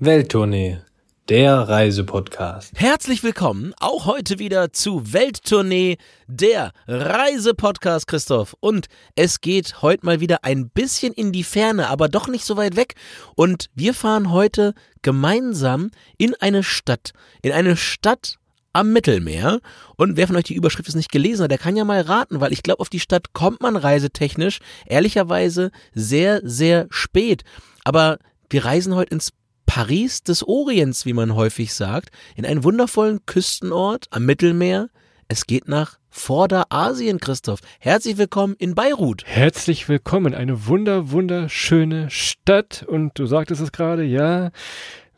Welttournee, der Reisepodcast. Herzlich willkommen auch heute wieder zu Welttournee, der Reisepodcast, Christoph. Und es geht heute mal wieder ein bisschen in die Ferne, aber doch nicht so weit weg. Und wir fahren heute gemeinsam in eine Stadt, in eine Stadt am Mittelmeer. Und wer von euch die Überschrift ist nicht gelesen hat, der kann ja mal raten, weil ich glaube, auf die Stadt kommt man reisetechnisch ehrlicherweise sehr, sehr spät. Aber wir reisen heute ins Paris des Orients, wie man häufig sagt, in einen wundervollen Küstenort am Mittelmeer. Es geht nach Vorderasien, Christoph. Herzlich willkommen in Beirut. Herzlich willkommen, eine wunder, wunderschöne Stadt. Und du sagtest es gerade, ja,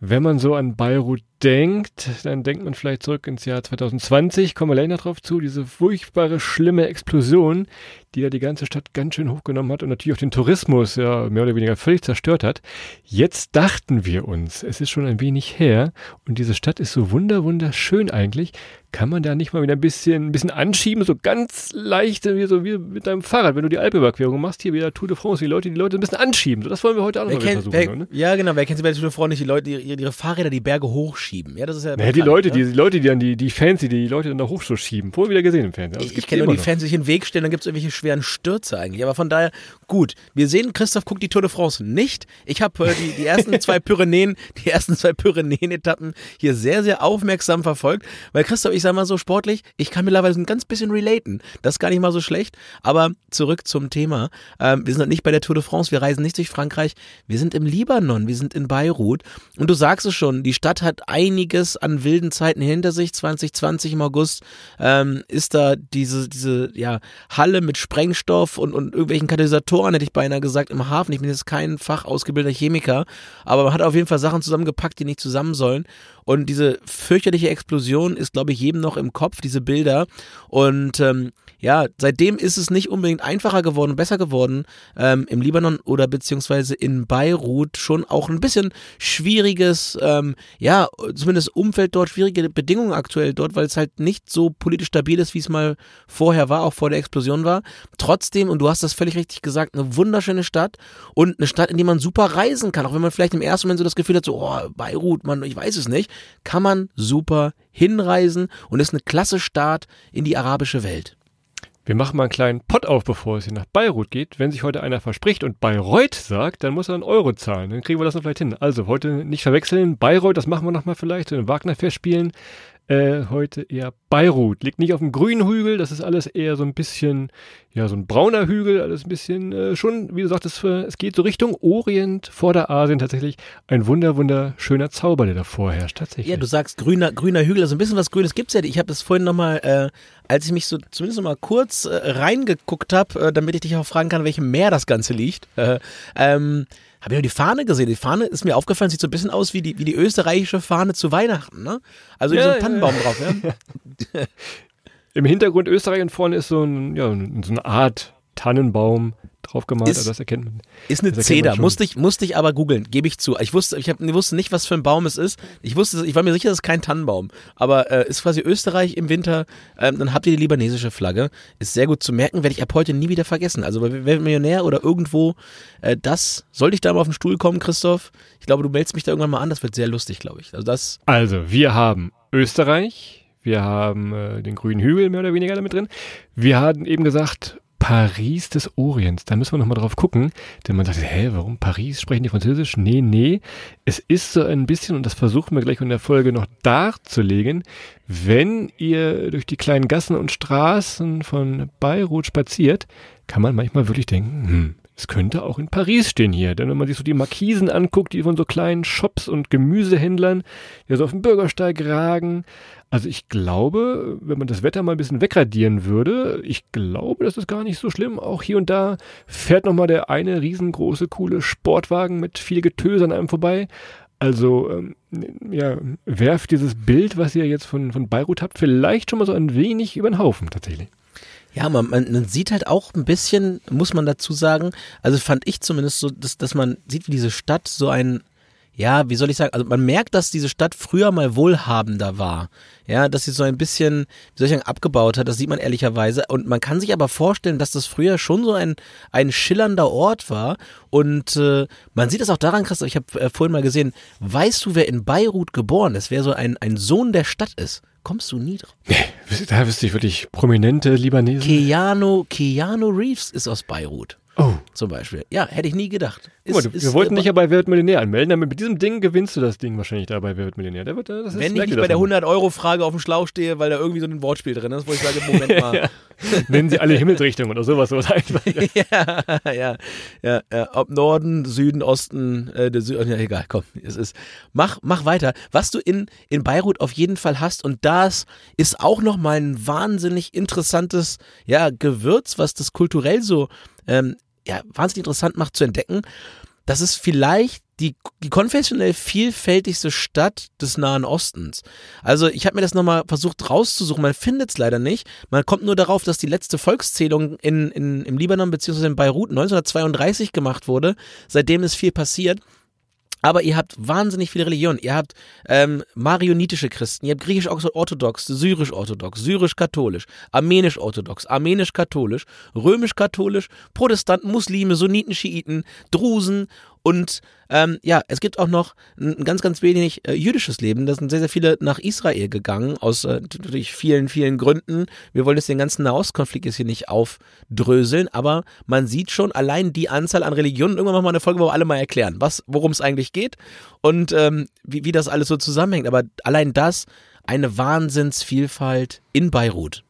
wenn man so an Beirut denkt, dann denkt man vielleicht zurück ins Jahr 2020, kommen wir noch drauf zu, diese furchtbare, schlimme Explosion, die ja die ganze Stadt ganz schön hochgenommen hat und natürlich auch den Tourismus ja mehr oder weniger völlig zerstört hat. Jetzt dachten wir uns, es ist schon ein wenig her und diese Stadt ist so wunder, wunderschön eigentlich. Kann man da nicht mal wieder ein bisschen, ein bisschen anschieben, so ganz leicht, wie so wie mit deinem Fahrrad, wenn du die Alpüberquerung machst, hier wieder Tour de France, die Leute, die Leute ein bisschen anschieben. So, das wollen wir heute auch noch mal kennt, versuchen. wer, ne? Ja, genau. Wer kennt sie bei der Tour de France nicht? Die Leute, die ihre, ihre Fahrräder die Berge hochschieben. Ja, das ist ja. Naja, die Leute, ne? die, die Leute, die dann die, die Fans, die die Leute dann da hoch so schieben. Vorher wieder gesehen im Fernsehen. Also Ich, kenne nur die noch. Fans, die sich in den Weg stellen, dann gibt es irgendwelche schweren Stürze eigentlich. Aber von daher, gut. Wir sehen, Christoph guckt die Tour de France nicht. Ich habe äh, die, die ersten zwei Pyrenäen, die ersten zwei Pyrenäen-Etappen hier sehr, sehr aufmerksam verfolgt. Weil Christoph, ich sag mal so sportlich, ich kann mittlerweile ein ganz bisschen relaten. Das ist gar nicht mal so schlecht. Aber zurück zum Thema. Ähm, wir sind halt nicht bei der Tour de France, wir reisen nicht durch Frankreich. Wir sind im Libanon, wir sind in Beirut. Und du sagst es schon, die Stadt hat einiges an wilden Zeiten hinter sich. 2020 im August ähm, ist da diese, diese ja, Halle mit Sprengstoff und, und irgendwelchen Katalysatoren, hätte ich beinahe gesagt, im Hafen. Ich bin jetzt kein fachausgebildeter Chemiker, aber man hat auf jeden Fall Sachen zusammengepackt, die nicht zusammen sollen. Und diese fürchterliche Explosion ist, glaube ich, jedem noch im Kopf, diese Bilder. Und ähm, ja, seitdem ist es nicht unbedingt einfacher geworden, besser geworden, ähm, im Libanon oder beziehungsweise in Beirut schon auch ein bisschen schwieriges, ähm, ja, zumindest Umfeld dort, schwierige Bedingungen aktuell dort, weil es halt nicht so politisch stabil ist, wie es mal vorher war, auch vor der Explosion war. Trotzdem, und du hast das völlig richtig gesagt, eine wunderschöne Stadt und eine Stadt, in die man super reisen kann, auch wenn man vielleicht im ersten Moment so das Gefühl hat, so, oh, Beirut, man, ich weiß es nicht, kann man super hinreisen und ist eine klasse Start in die arabische Welt. Wir machen mal einen kleinen Pott auf, bevor es hier nach Beirut geht. Wenn sich heute einer verspricht und Bayreuth sagt, dann muss er einen Euro zahlen. Dann kriegen wir das noch vielleicht hin. Also heute nicht verwechseln. Bayreuth, das machen wir nochmal vielleicht, in Wagner-Fest spielen. Äh, heute eher Beirut. Liegt nicht auf dem grünen Hügel, das ist alles eher so ein bisschen, ja, so ein brauner Hügel, alles ein bisschen äh, schon, wie du sagtest, äh, es geht so Richtung Orient, Vorderasien tatsächlich. Ein wunder, wunderschöner Zauber, der da vorherrscht, tatsächlich. Ja, du sagst grüner, grüner Hügel, also ein bisschen was Grünes gibt's ja. Ich habe das vorhin nochmal, äh, als ich mich so zumindest nochmal kurz äh, reingeguckt habe, äh, damit ich dich auch fragen kann, welchem Meer das Ganze liegt, äh, ähm, habe ich nur die Fahne gesehen. Die Fahne ist mir aufgefallen, sieht so ein bisschen aus wie die, wie die österreichische Fahne zu Weihnachten, ne? Also Ja, so ein ja, Tannenbaum drauf, ja. Im Hintergrund Österreich und vorne ist so, ein, ja, so eine Art Tannenbaum drauf gemalt, Ist- also das erkennt man. Ist eine Zeder, musste ich, musste ich aber googeln, gebe ich zu. Ich wusste, ich, hab, ich wusste nicht, was für ein Baum es ist. Ich wusste, ich war mir sicher, das ist kein Tannenbaum. Aber äh, ist quasi Österreich im Winter, ähm, dann habt ihr die libanesische Flagge. Ist sehr gut zu merken, werde ich ab heute nie wieder vergessen. Also bei Weltmillionär oder irgendwo, äh, das, sollte ich da mal auf den Stuhl kommen, Christoph? Ich glaube, du meldest mich da irgendwann mal an, das wird sehr lustig, glaube ich. Also das, Also, wir haben Österreich, wir haben äh, den grünen Hügel mehr oder weniger damit drin. Wir hatten eben gesagt, Paris des Orients. Da müssen wir nochmal drauf gucken, denn man sagt, hä, warum Paris? Sprechen die Französisch? Nee, nee. Es ist so ein bisschen, und das versuchen wir gleich in der Folge noch darzulegen, wenn ihr durch die kleinen Gassen und Straßen von Beirut spaziert, kann man manchmal wirklich denken, hm, es könnte auch in Paris stehen hier. Denn wenn man sich so die Markisen anguckt, die von so kleinen Shops und Gemüsehändlern, die so auf dem Bürgersteig ragen. Also ich glaube, wenn man das Wetter mal ein bisschen wegradieren würde, ich glaube, das ist gar nicht so schlimm. Auch hier und da fährt nochmal der eine riesengroße, coole Sportwagen mit viel Getöse an einem vorbei. Also, ähm, ja, werft dieses Bild, was ihr jetzt von, von Beirut habt, vielleicht schon mal so ein wenig über den Haufen tatsächlich. Ja, man, man, man sieht halt auch ein bisschen, muss man dazu sagen, also fand ich zumindest so, dass, dass man sieht, wie diese Stadt so ein, ja, wie soll ich sagen, also man merkt, dass diese Stadt früher mal wohlhabender war. Ja, dass sie so ein bisschen, wie soll ich sagen, abgebaut hat, das sieht man ehrlicherweise. Und man kann sich aber vorstellen, dass das früher schon so ein, ein schillernder Ort war. Und äh, man sieht es auch daran, Christoph, ich habe äh, vorhin mal gesehen, weißt du, wer in Beirut geboren ist, wer so ein, ein Sohn der Stadt ist? Kommst du nie drauf? Nee, da wüsste ich wirklich prominente Libanesen. Keanu, Keanu Reeves ist aus Beirut. Oh. Zum Beispiel. Ja, hätte ich nie gedacht. Ist, Guck mal, du, ist, wir wollten äh, dich ja bei Wer wird Millionär anmelden, damit mit diesem Ding gewinnst du das Ding wahrscheinlich da bei Wer wird Millionär. Der wird, das ist, Wenn ich nicht bei der das mal. 100-Euro-Frage auf dem Schlauch stehe, weil da irgendwie so ein Wortspiel drin ist, wo ich sage, Moment mal. Nennen sie alle Himmelsrichtungen oder sowas. sowas einfach. ja, ja, ja, ja. Ob Norden, Süden, Osten, äh, der Sü ja, egal, komm, es ist. Mach, mach weiter. Was du in, in Beirut auf jeden Fall hast, und das ist auch nochmal ein wahnsinnig interessantes, ja, Gewürz, was das kulturell so, ähm, ja, wahnsinnig interessant macht zu entdecken. Das ist vielleicht die, die konfessionell vielfältigste Stadt des Nahen Ostens. Also ich habe mir das nochmal versucht rauszusuchen, man findet es leider nicht. Man kommt nur darauf, dass die letzte Volkszählung in, in, im Libanon bzw. in Beirut 1932 gemacht wurde. Seitdem ist viel passiert. Aber ihr habt wahnsinnig viele Religionen. Ihr habt ähm, marionitische Christen, ihr habt griechisch-orthodox, syrisch-orthodox, syrisch-katholisch, armenisch-orthodox, armenisch-katholisch, römisch-katholisch, Protestanten, Muslime, Sunniten, Schiiten, Drusen und ähm, ja, es gibt auch noch ein ganz, ganz wenig äh, jüdisches Leben. Da sind sehr, sehr viele nach Israel gegangen, aus äh, natürlich vielen, vielen Gründen. Wir wollen jetzt den ganzen Nahostkonflikt jetzt hier nicht aufdröseln, aber man sieht schon allein die Anzahl an Religionen. Irgendwann machen wir eine Folge, wo wir alle mal erklären, worum es eigentlich geht und ähm, wie, wie das alles so zusammenhängt. Aber allein das, eine Wahnsinnsvielfalt in Beirut.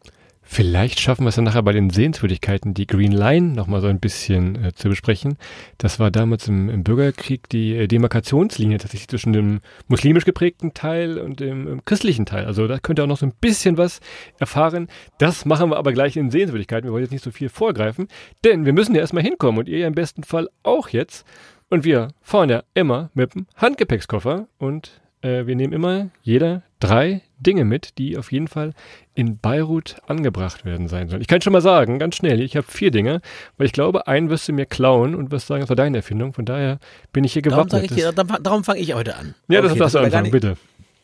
Vielleicht schaffen wir es dann nachher bei den Sehenswürdigkeiten, die Green Line nochmal so ein bisschen äh, zu besprechen. Das war damals im, im Bürgerkrieg die äh, Demarkationslinie tatsächlich zwischen dem muslimisch geprägten Teil und dem ähm, christlichen Teil. Also da könnt ihr auch noch so ein bisschen was erfahren. Das machen wir aber gleich in Sehenswürdigkeiten. Wir wollen jetzt nicht so viel vorgreifen, denn wir müssen ja erstmal hinkommen und ihr ja im besten Fall auch jetzt. Und wir fahren ja immer mit dem Handgepäckskoffer und äh, wir nehmen immer jeder drei Dinge mit, die auf jeden Fall in Beirut angebracht werden sein sollen. Ich kann schon mal sagen, ganz schnell, ich habe vier Dinge, weil ich glaube, einen wirst du mir klauen und wirst sagen, das war deine Erfindung. Von daher bin ich hier Darum, gewappnet. sag ich dir, darum, darum fange ich heute an. ja, das Okay, darfst du anfangen, bitte.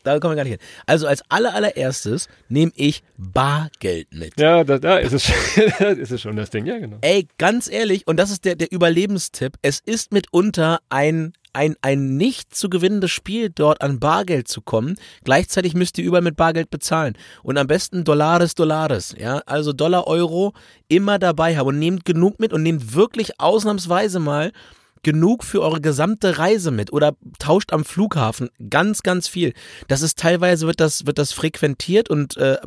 Da kommen wir gar nicht hin. Also als aller, allererstes nehme ich Bargeld mit. Ja, da, da ist, es, schon- ist es schon das Ding, ja genau. Ey, ganz ehrlich, und das ist der, der Überlebenstipp, es ist mitunter ein, ein, ein nicht zu gewinnendes Spiel, dort an Bargeld zu kommen. Gleichzeitig müsst ihr überall mit Bargeld bezahlen. Und am besten Dollares, Dollares. Ja, also Dollar, Euro immer dabei haben und nehmt genug mit und nehmt wirklich ausnahmsweise mal genug für eure gesamte Reise mit oder tauscht am Flughafen ganz, ganz viel. Das ist teilweise wird das, wird das frequentiert und äh,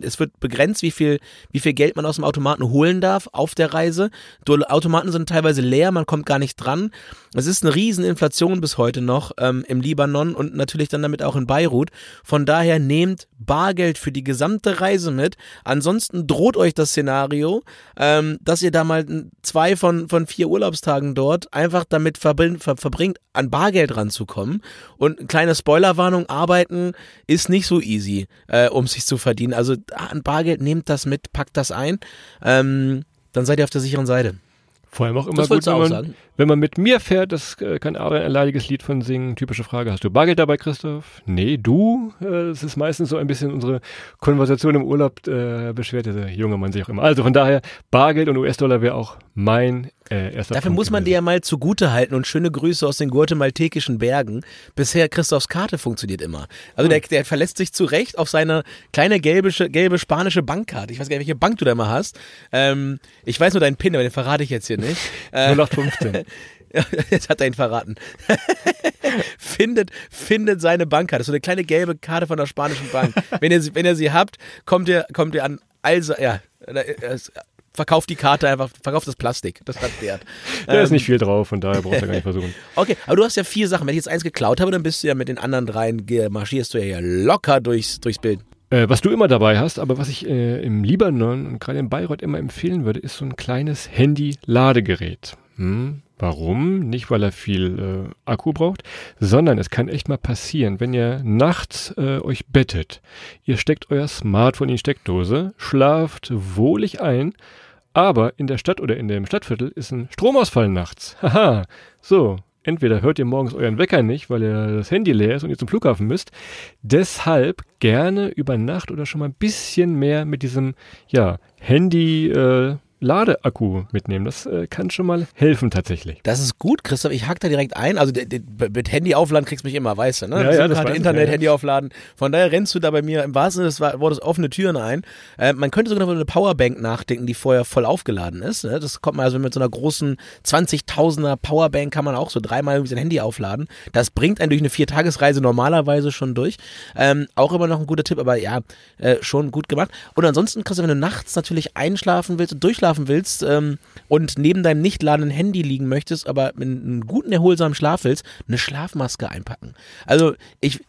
es wird begrenzt, wie viel, wie viel Geld man aus dem Automaten holen darf auf der Reise. Automaten sind teilweise leer, man kommt gar nicht dran. Es ist eine riesen Inflation bis heute noch ähm, im Libanon und natürlich dann damit auch in Beirut. Von daher nehmt Bargeld für die gesamte Reise mit. Ansonsten droht euch das Szenario, ähm, dass ihr da mal zwei von, von vier Urlaubstagen dort einfach damit verbring, ver, verbringt, an Bargeld ranzukommen. Und eine kleine Spoilerwarnung, arbeiten ist nicht so easy, äh, um sich zu verdienen. Also an Bargeld nehmt das mit, packt das ein. Ähm, dann seid ihr auf der sicheren Seite. Vor allem auch immer Das gut, wenn man, sagen. wenn man mit mir fährt, das äh, kann Adrian ein leidiges Lied von singen. Typische Frage, hast du Bargeld dabei, Christoph? Nee, du? Äh, Das ist meistens so ein bisschen unsere Konversation im Urlaub, äh, beschwert der junge Mann sich auch immer. Also von daher, Bargeld und US-Dollar wäre auch mein äh, Dafür Punkt muss man dir ja mal zugute halten und schöne Grüße aus den guatemaltekischen Bergen. Bisher Christophs Karte funktioniert immer. Also der, der verlässt sich zu Recht auf seine kleine gelbe, gelbe spanische Bankkarte. Ich weiß gar nicht, welche Bank du da immer hast. Ähm, ich weiß nur deinen PIN, aber den verrate ich jetzt hier nicht. Äh, 0815. Jetzt hat er ihn verraten. findet, findet seine Bankkarte. Das ist so eine kleine gelbe Karte von der spanischen Bank. wenn, ihr, sie- wenn ihr sie habt, kommt ihr, kommt ihr an, also, ja, äh, verkauft die Karte einfach, verkauft das Plastik. Das hat Wert. Da ist Ähm, nicht viel drauf, von daher brauchst du gar nicht versuchen. Okay, aber du hast ja vier Sachen. Wenn ich jetzt eins geklaut habe, dann bist du ja mit den anderen dreien, marschierst du ja hier locker durchs, durchs Bild. Äh, was du immer dabei hast, aber was ich äh, im Libanon und gerade in Bayreuth immer empfehlen würde, ist so ein kleines Handy-Ladegerät. Hm, warum? Nicht, weil er viel äh, Akku braucht, sondern es kann echt mal passieren, wenn ihr nachts äh, euch bettet, ihr steckt euer Smartphone in die Steckdose, schlaft wohlig ein, aber in der Stadt oder in dem Stadtviertel ist ein Stromausfall nachts. Haha, so. entweder hört ihr morgens euren Wecker nicht, weil ihr das Handy leer ist und ihr zum Flughafen müsst. Deshalb gerne über Nacht oder schon mal ein bisschen mehr mit diesem ja, Handy äh, Ladeakku mitnehmen. Das äh, kann schon mal helfen tatsächlich. Das ist gut, Christoph. Ich hack da direkt ein. Also mit Handy aufladen kriegst du mich immer, weißt du, ne? Ja, ja, das weiß Internet, ja, Handy aufladen. Von daher rennst du da bei mir im wahrsten Sinne des Wortes offene Türen ein. Äh, man könnte sogar über eine Powerbank nachdenken, die vorher voll aufgeladen ist. Ne? Das kommt man also mit so einer großen 20.000er Powerbank kann man auch so dreimal sein Handy aufladen. Das bringt einen durch eine Viertagesreise normalerweise schon durch. Ähm, auch immer noch ein guter Tipp, aber ja, äh, schon gut gemacht. Und ansonsten, Christoph, wenn du nachts natürlich einschlafen willst und durchschlafen schlafen willst ähm, und neben deinem nicht ladenden Handy liegen möchtest, aber mit einem guten, erholsamen Schlaf willst, eine Schlafmaske einpacken. Also ich,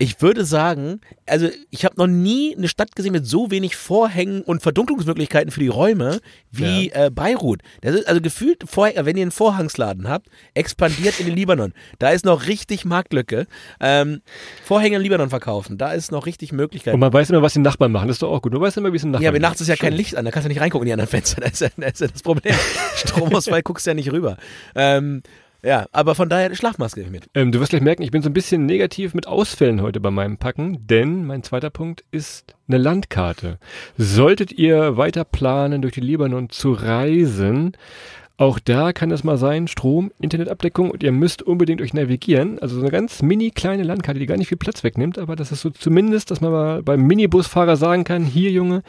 ich würde sagen, also ich habe noch nie eine Stadt gesehen mit so wenig Vorhängen und Verdunklungsmöglichkeiten für die Räume wie ja. äh, Beirut. Das ist also gefühlt, wenn ihr einen Vorhangsladen habt, expandiert in den Libanon. Da ist noch richtig Marktlücke. Ähm, Vorhänge im Libanon verkaufen, da ist noch richtig Möglichkeit. Und man weiß immer, was die Nachbarn machen. Das ist doch auch gut. Du weißt immer, wie es im Nachbarn Ja, aber nachts ist ja kein Licht an, da kannst du nicht reingucken in die anderen Fenster. Das ist ja, das, ist ja das Problem. Stromausfall guckst du ja nicht rüber. Ähm, ja, aber von daher Schlafmaske mit. Ähm, du wirst gleich merken, ich bin so ein bisschen negativ mit Ausfällen heute bei meinem Packen, denn mein zweiter Punkt ist eine Landkarte. Solltet ihr weiter planen, durch die Libanon zu reisen, auch da kann es mal sein, Strom, Internetabdeckung und ihr müsst unbedingt euch navigieren. Also so eine ganz mini kleine Landkarte, die gar nicht viel Platz wegnimmt, aber das ist so zumindest, dass man mal beim Minibusfahrer sagen kann, hier Junge,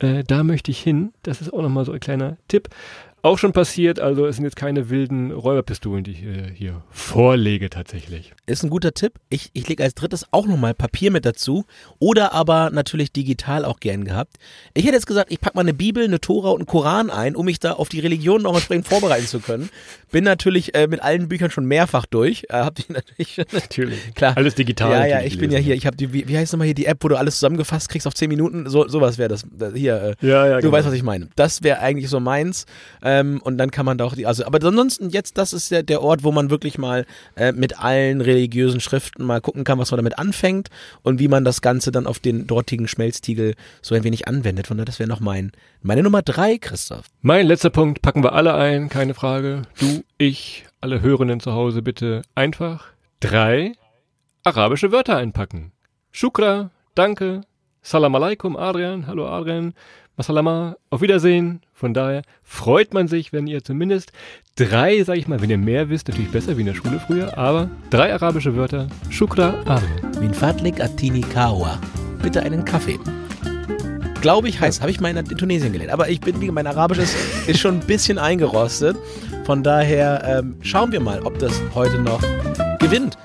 äh, da möchte ich hin. Das ist auch nochmal so ein kleiner Tipp auch schon passiert. Also es sind jetzt keine wilden Räuberpistolen, die ich äh, hier vorlege tatsächlich. Ist ein guter Tipp. Ich, ich lege als drittes auch nochmal Papier mit dazu oder aber natürlich digital auch gern gehabt. Ich hätte jetzt gesagt, ich packe mal eine Bibel, eine Tora und einen Koran ein, um mich da auf die Religion noch entsprechend vorbereiten zu können. Bin natürlich äh, mit allen Büchern schon mehrfach durch. Äh, hab die natürlich natürlich. Klar. Alles digital. Ja, ja, ich bin ja hier, ich habe die, wie, wie heißt nochmal hier die App, wo du alles zusammengefasst kriegst auf 10 Minuten? So, sowas wäre das. Hier, äh, ja, ja, du genau. weißt, was ich meine. Das wäre eigentlich so meins. Ähm, und dann kann man da auch die, also, aber ansonsten jetzt, das ist ja der Ort, wo man wirklich mal äh, mit allen religiösen Schriften mal gucken kann, was man damit anfängt und wie man das Ganze dann auf den dortigen Schmelztiegel so ein wenig anwendet. Von daher, das wäre noch mein, meine Nummer drei, Christoph. Mein letzter Punkt packen wir alle ein, keine Frage. Du, ich, alle Hörenden zu Hause bitte einfach drei arabische Wörter einpacken. Shukra, danke, Salam alaikum, Adrian, hallo Adrian, Masalama, auf Wiedersehen. Von daher freut man sich, wenn ihr zumindest drei, sag ich mal, wenn ihr mehr wisst, natürlich besser wie in der Schule früher, aber drei arabische Wörter. Shukra, Adrian. Min fadlik atini kawa. Bitte einen Kaffee. Glaube ich heißt, habe ich mal in Tunesien gelernt. Aber ich bin, mein Arabisches ist schon ein bisschen eingerostet. Von daher ähm, schauen wir mal, ob das heute noch gewinnt.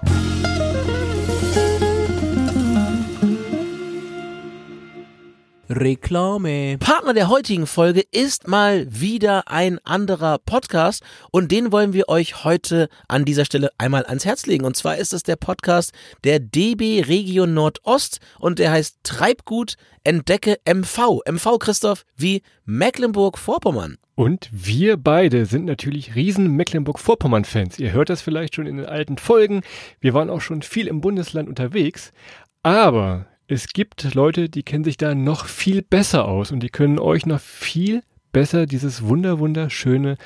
Reklame. Partner der heutigen Folge ist mal wieder ein anderer Podcast und den wollen wir euch heute an dieser Stelle einmal ans Herz legen. Und zwar ist es der Podcast der DB Region Nordost und der heißt Treibgut Entdecke MV. MV Christoph wie Mecklenburg-Vorpommern. Und wir beide sind natürlich riesen Mecklenburg-Vorpommern-Fans. Ihr hört das vielleicht schon in den alten Folgen. Wir waren auch schon viel im Bundesland unterwegs. Aber es gibt Leute, die kennen sich da noch viel besser aus und die können euch noch viel besser dieses wunder wunderschöne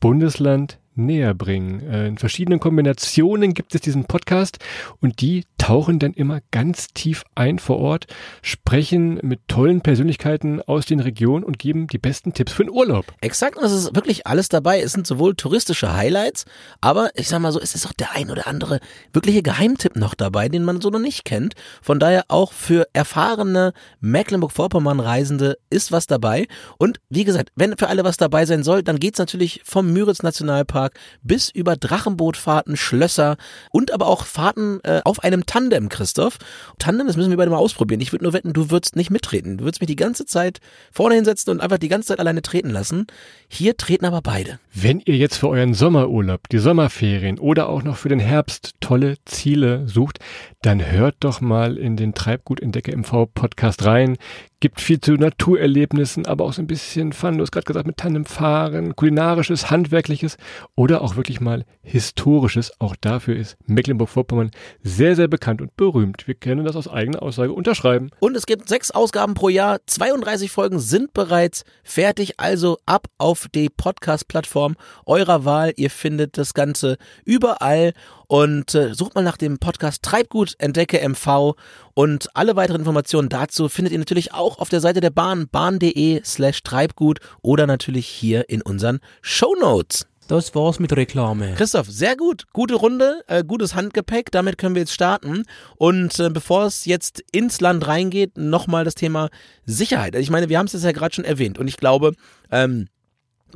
Bundesland näher bringen. Äh, in verschiedenen Kombinationen gibt es diesen Podcast und die tauchen dann immer ganz tief ein vor Ort, sprechen mit tollen Persönlichkeiten aus den Regionen und geben die besten Tipps für den Urlaub. Exakt, und es ist wirklich alles dabei. Es sind sowohl touristische Highlights, aber ich sag mal so, es ist auch der ein oder andere wirkliche Geheimtipp noch dabei, den man so noch nicht kennt. Von daher auch für erfahrene Mecklenburg-Vorpommern-Reisende ist was dabei. Und wie gesagt, wenn für alle was dabei sein soll, dann geht's natürlich vom Müritz Nationalpark bis über Drachenbootfahrten, Schlösser und aber auch Fahrten äh, auf einem Tandem, Christoph. Tandem, das müssen wir beide mal ausprobieren. Ich würde nur wetten, du würdest nicht mittreten. Du würdest mich die ganze Zeit vorne hinsetzen und einfach die ganze Zeit alleine treten lassen. Hier treten aber beide. Wenn ihr jetzt für euren Sommerurlaub, die Sommerferien oder auch noch für den Herbst tolle Ziele sucht, dann hört doch mal in den Treibgut Entdecke MV Podcast rein gibt viel zu Naturerlebnissen, aber auch so ein bisschen Fun. Du hast gerade gesagt, mit Tandemfahren, kulinarisches, handwerkliches oder auch wirklich mal historisches. Auch dafür ist Mecklenburg-Vorpommern sehr, sehr bekannt und berühmt. Wir können das aus eigener Aussage unterschreiben. Und es gibt sechs Ausgaben pro Jahr. 32 Folgen sind bereits fertig. Also ab auf die Podcast-Plattform eurer Wahl. Ihr findet das Ganze überall und äh, sucht mal nach dem Podcast Treibgut Entdecke MV und alle weiteren Informationen dazu findet ihr natürlich auch auf der Seite der Bahn bahn.de slash Treibgut oder natürlich hier in unseren Show Notes. Das war's mit Reklame. Christoph, sehr gut. Gute Runde, äh, gutes Handgepäck. Damit können wir jetzt starten. Und äh, bevor es jetzt ins Land reingeht, nochmal das Thema Sicherheit. Also ich meine, wir haben es jetzt ja gerade schon erwähnt. Und ich glaube, ähm,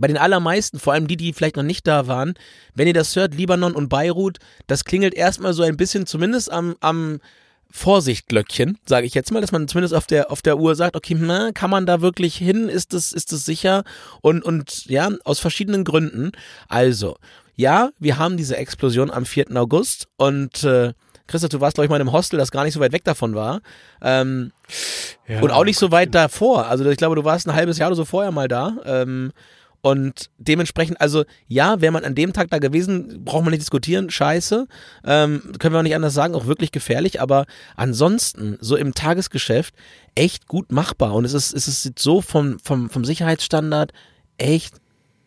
bei den allermeisten, vor allem die, die vielleicht noch nicht da waren, wenn ihr das hört, Libanon und Beirut, das klingelt erstmal so ein bisschen zumindest am, am Vorsichtglöckchen, sage ich jetzt mal, dass man zumindest auf der, auf der Uhr sagt, okay, na, kann man da wirklich hin? Ist das, ist das sicher? Und, und ja, aus verschiedenen Gründen. Also, ja, wir haben diese Explosion am 4. August und äh, Christoph, du warst, glaube ich, mal in einem Hostel, das gar nicht so weit weg davon war. Ähm, ja, und auch nicht so weit davor. Also ich glaube, du warst ein halbes Jahr oder so vorher mal da. Ähm, und dementsprechend, also ja, wäre man an dem Tag da gewesen, braucht man nicht diskutieren, scheiße. Ähm, können wir auch nicht anders sagen, auch wirklich gefährlich, aber ansonsten, so im Tagesgeschäft, echt gut machbar. Und es ist, es ist so vom, vom, vom Sicherheitsstandard echt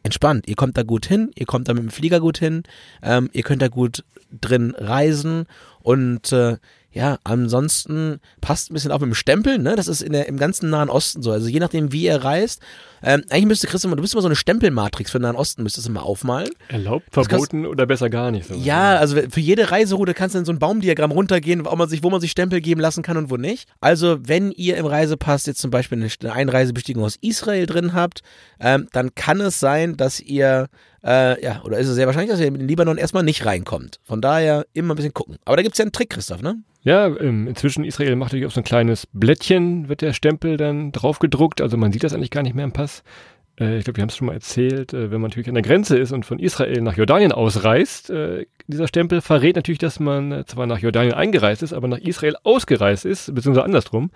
entspannt. Ihr kommt da gut hin, ihr kommt da mit dem Flieger gut hin, ähm, ihr könnt da gut drin reisen und äh, ja, ansonsten passt ein bisschen auf mit dem Stempel, ne? Das ist in der, im ganzen Nahen Osten so. Also je nachdem, wie ihr reist. Ähm, eigentlich müsste Christian, du bist immer so eine Stempelmatrix für den Nahen Osten, müsstest du mal aufmalen. Erlaubt, verboten oder besser gar nicht. So. Ja, also für jede Reiseroute kannst du in so ein Baumdiagramm runtergehen, wo man sich, wo man sich Stempel geben lassen kann und wo nicht. Also wenn ihr im Reisepass jetzt zum Beispiel eine Einreisebestätigung aus Israel drin habt, ähm, dann kann es sein, dass ihr äh, ja, oder ist es sehr wahrscheinlich, dass ihr in den Libanon erstmal nicht reinkommt. Von daher immer ein bisschen gucken. Aber da gibt es ja einen Trick, Christoph, ne? Ja, ähm, inzwischen Israel macht natürlich auch so ein kleines Blättchen, wird der Stempel dann drauf gedruckt. Also man sieht das eigentlich gar nicht mehr im Pass. Äh, ich glaube, wir haben es schon mal erzählt, äh, wenn man natürlich an der Grenze ist und von Israel nach Jordanien ausreist, äh, dieser Stempel verrät natürlich, dass man zwar nach Jordanien eingereist ist, aber nach Israel ausgereist ist, beziehungsweise andersrum.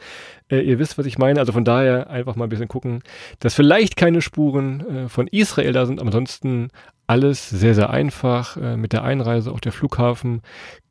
ihr wisst, was ich meine. Also von daher einfach mal ein bisschen gucken, dass vielleicht keine Spuren von Israel da sind, aber ansonsten alles sehr, sehr einfach äh, mit der Einreise, auch der Flughafen,